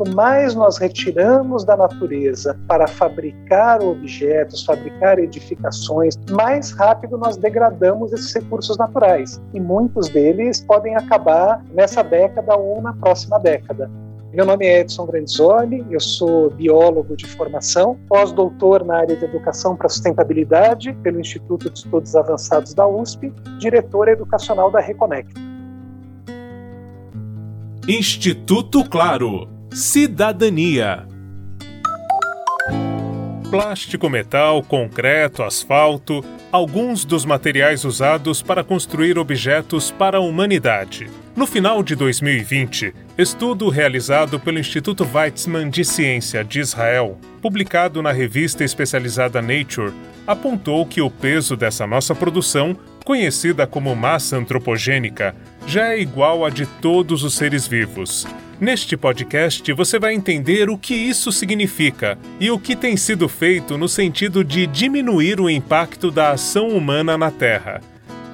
quanto mais nós retiramos da natureza para fabricar objetos, fabricar edificações, mais rápido nós degradamos esses recursos naturais. E muitos deles podem acabar nessa década ou na próxima década. Meu nome é Edson Grandizoli, eu sou biólogo de formação, pós-doutor na área de educação para sustentabilidade pelo Instituto de Estudos Avançados da USP, diretor educacional da Reconect. Instituto Claro. Cidadania. Plástico, metal, concreto, asfalto, alguns dos materiais usados para construir objetos para a humanidade. No final de 2020, estudo realizado pelo Instituto Weizmann de Ciência de Israel, publicado na revista especializada Nature, apontou que o peso dessa nossa produção, conhecida como massa antropogênica, já é igual a de todos os seres vivos. Neste podcast você vai entender o que isso significa e o que tem sido feito no sentido de diminuir o impacto da ação humana na Terra.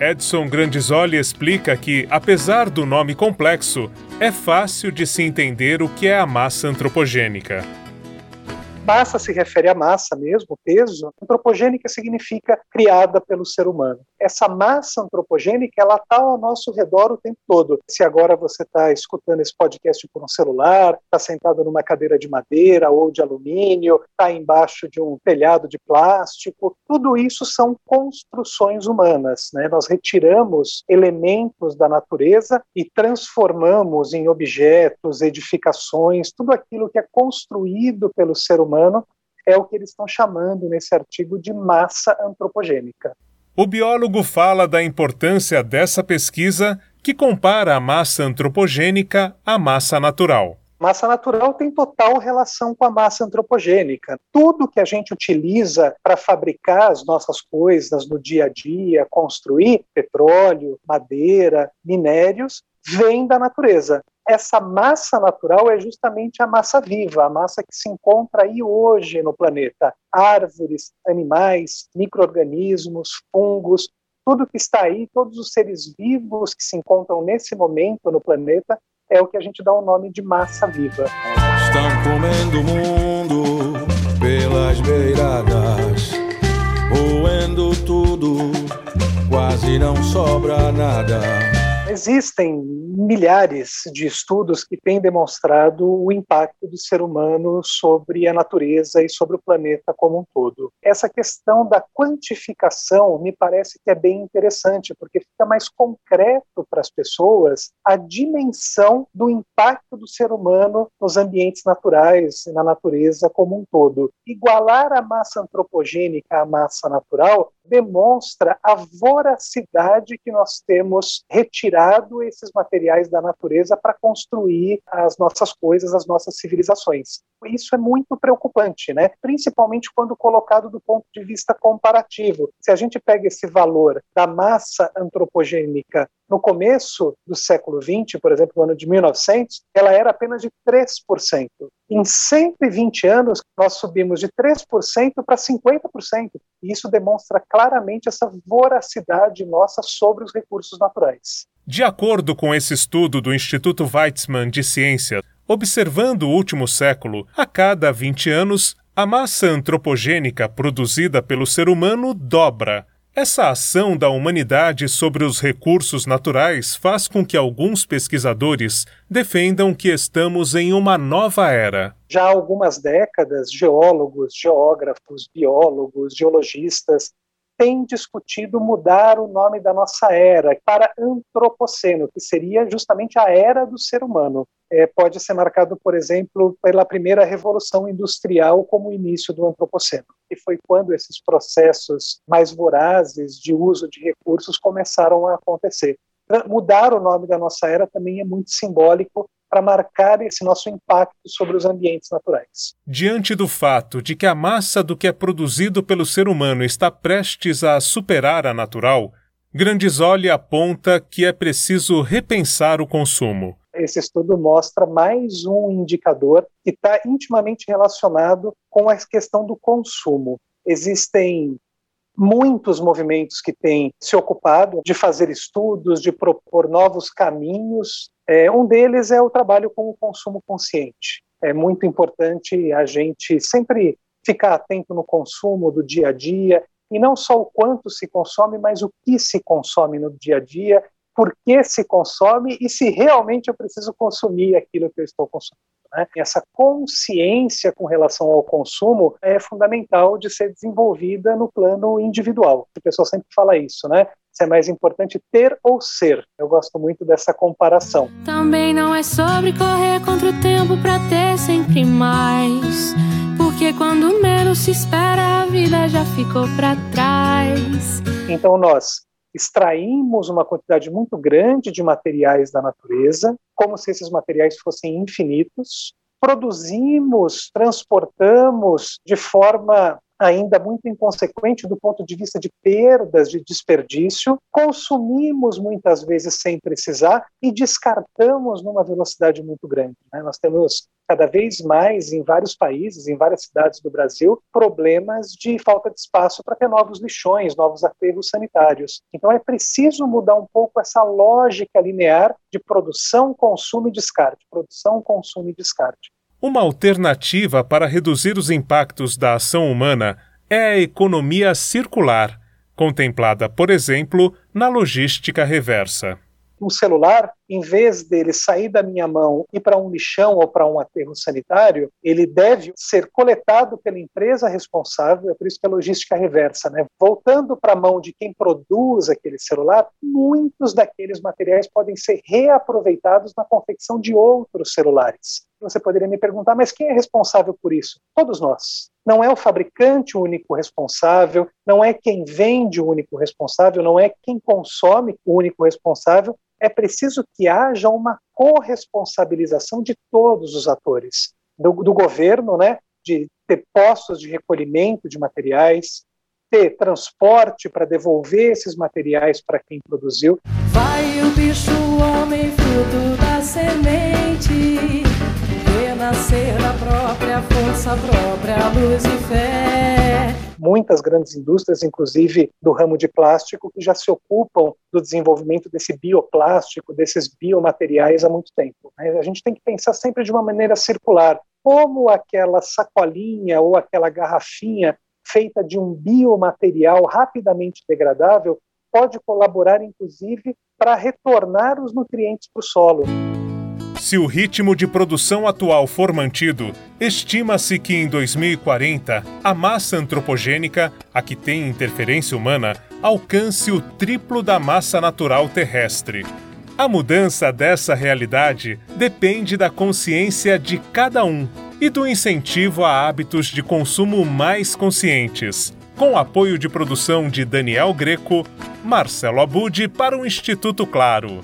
Edson Grandisoli explica que, apesar do nome complexo, é fácil de se entender o que é a massa antropogênica. Massa se refere à massa mesmo, peso. Antropogênica significa criada pelo ser humano. Essa massa antropogênica, ela está ao nosso redor o tempo todo. Se agora você está escutando esse podcast por um celular, está sentado numa cadeira de madeira ou de alumínio, está embaixo de um telhado de plástico, tudo isso são construções humanas. Né? Nós retiramos elementos da natureza e transformamos em objetos, edificações, tudo aquilo que é construído pelo ser humano humano é o que eles estão chamando nesse artigo de massa antropogênica. O biólogo fala da importância dessa pesquisa que compara a massa antropogênica à massa natural. Massa natural tem total relação com a massa antropogênica. Tudo que a gente utiliza para fabricar as nossas coisas no dia a dia, construir petróleo, madeira, minérios, vem da natureza essa massa natural é justamente a massa viva, a massa que se encontra aí hoje no planeta. Árvores, animais, micro-organismos, fungos, tudo que está aí, todos os seres vivos que se encontram nesse momento no planeta, é o que a gente dá o nome de massa viva. Estão comendo o mundo pelas beiradas, roendo tudo, quase não sobra nada Existem milhares de estudos que têm demonstrado o impacto do ser humano sobre a natureza e sobre o planeta como um todo. Essa questão da quantificação me parece que é bem interessante, porque fica mais concreto para as pessoas a dimensão do impacto do ser humano nos ambientes naturais e na natureza como um todo. Igualar a massa antropogênica à massa natural demonstra a voracidade que nós temos retirado esses materiais da natureza para construir as nossas coisas, as nossas civilizações. Isso é muito preocupante, né? principalmente quando colocado do ponto de vista comparativo. Se a gente pega esse valor da massa antropogênica no começo do século XX, por exemplo, no ano de 1900, ela era apenas de 3%. Em 120 anos, nós subimos de 3% para 50%. E isso demonstra claramente essa voracidade nossa sobre os recursos naturais. De acordo com esse estudo do Instituto Weizmann de Ciência, observando o último século, a cada 20 anos, a massa antropogênica produzida pelo ser humano dobra essa ação da humanidade sobre os recursos naturais faz com que alguns pesquisadores defendam que estamos em uma nova era. Já há algumas décadas, geólogos, geógrafos, biólogos, geologistas têm discutido mudar o nome da nossa era para Antropoceno, que seria justamente a era do ser humano é, pode ser marcado, por exemplo, pela primeira revolução industrial como o início do antropoceno, que foi quando esses processos mais vorazes de uso de recursos começaram a acontecer. Mudar o nome da nossa era também é muito simbólico para marcar esse nosso impacto sobre os ambientes naturais. Diante do fato de que a massa do que é produzido pelo ser humano está prestes a superar a natural, Grandisoli aponta que é preciso repensar o consumo esse estudo mostra mais um indicador que está intimamente relacionado com a questão do consumo. Existem muitos movimentos que têm se ocupado de fazer estudos, de propor novos caminhos. É, um deles é o trabalho com o consumo consciente. é muito importante a gente sempre ficar atento no consumo do dia a dia, e não só o quanto se consome, mas o que se consome no dia a dia, por que se consome e se realmente eu preciso consumir aquilo que eu estou consumindo. Né? Essa consciência com relação ao consumo é fundamental de ser desenvolvida no plano individual. A pessoa sempre fala isso, né? Se é mais importante ter ou ser. Eu gosto muito dessa comparação. Também não é sobre correr contra o tempo para ter sempre mais. Porque quando menos se espera, a vida já ficou para trás. Então nós extraímos uma quantidade muito grande de materiais da natureza, como se esses materiais fossem infinitos, produzimos, transportamos de forma ainda muito inconsequente do ponto de vista de perdas, de desperdício, consumimos muitas vezes sem precisar e descartamos numa velocidade muito grande. Né? Nós temos cada vez mais em vários países, em várias cidades do Brasil, problemas de falta de espaço para ter novos lixões, novos aterros sanitários. Então é preciso mudar um pouco essa lógica linear de produção, consumo e descarte, produção, consumo e descarte. Uma alternativa para reduzir os impactos da ação humana é a economia circular, contemplada, por exemplo, na logística reversa um celular, em vez dele sair da minha mão e para um lixão ou para um aterro sanitário, ele deve ser coletado pela empresa responsável, é por isso que a logística reversa, né? Voltando para a mão de quem produz aquele celular, muitos daqueles materiais podem ser reaproveitados na confecção de outros celulares. Você poderia me perguntar, mas quem é responsável por isso? Todos nós. Não é o fabricante o único responsável, não é quem vende o único responsável, não é quem consome o único responsável, é preciso que haja uma corresponsabilização de todos os atores, do, do governo, né, de ter postos de recolhimento de materiais, ter transporte para devolver esses materiais para quem produziu. Vai o bicho, o homem, fruto da semente, força, própria luz e fé muitas grandes indústrias, inclusive do ramo de plástico, que já se ocupam do desenvolvimento desse bioplástico, desses biomateriais há muito tempo. Né? A gente tem que pensar sempre de uma maneira circular. Como aquela sacolinha ou aquela garrafinha feita de um biomaterial rapidamente degradável pode colaborar, inclusive, para retornar os nutrientes para o solo. Se o ritmo de produção atual for mantido, estima-se que em 2040 a massa antropogênica, a que tem interferência humana, alcance o triplo da massa natural terrestre. A mudança dessa realidade depende da consciência de cada um e do incentivo a hábitos de consumo mais conscientes. Com apoio de produção de Daniel Greco, Marcelo Abud para o Instituto Claro.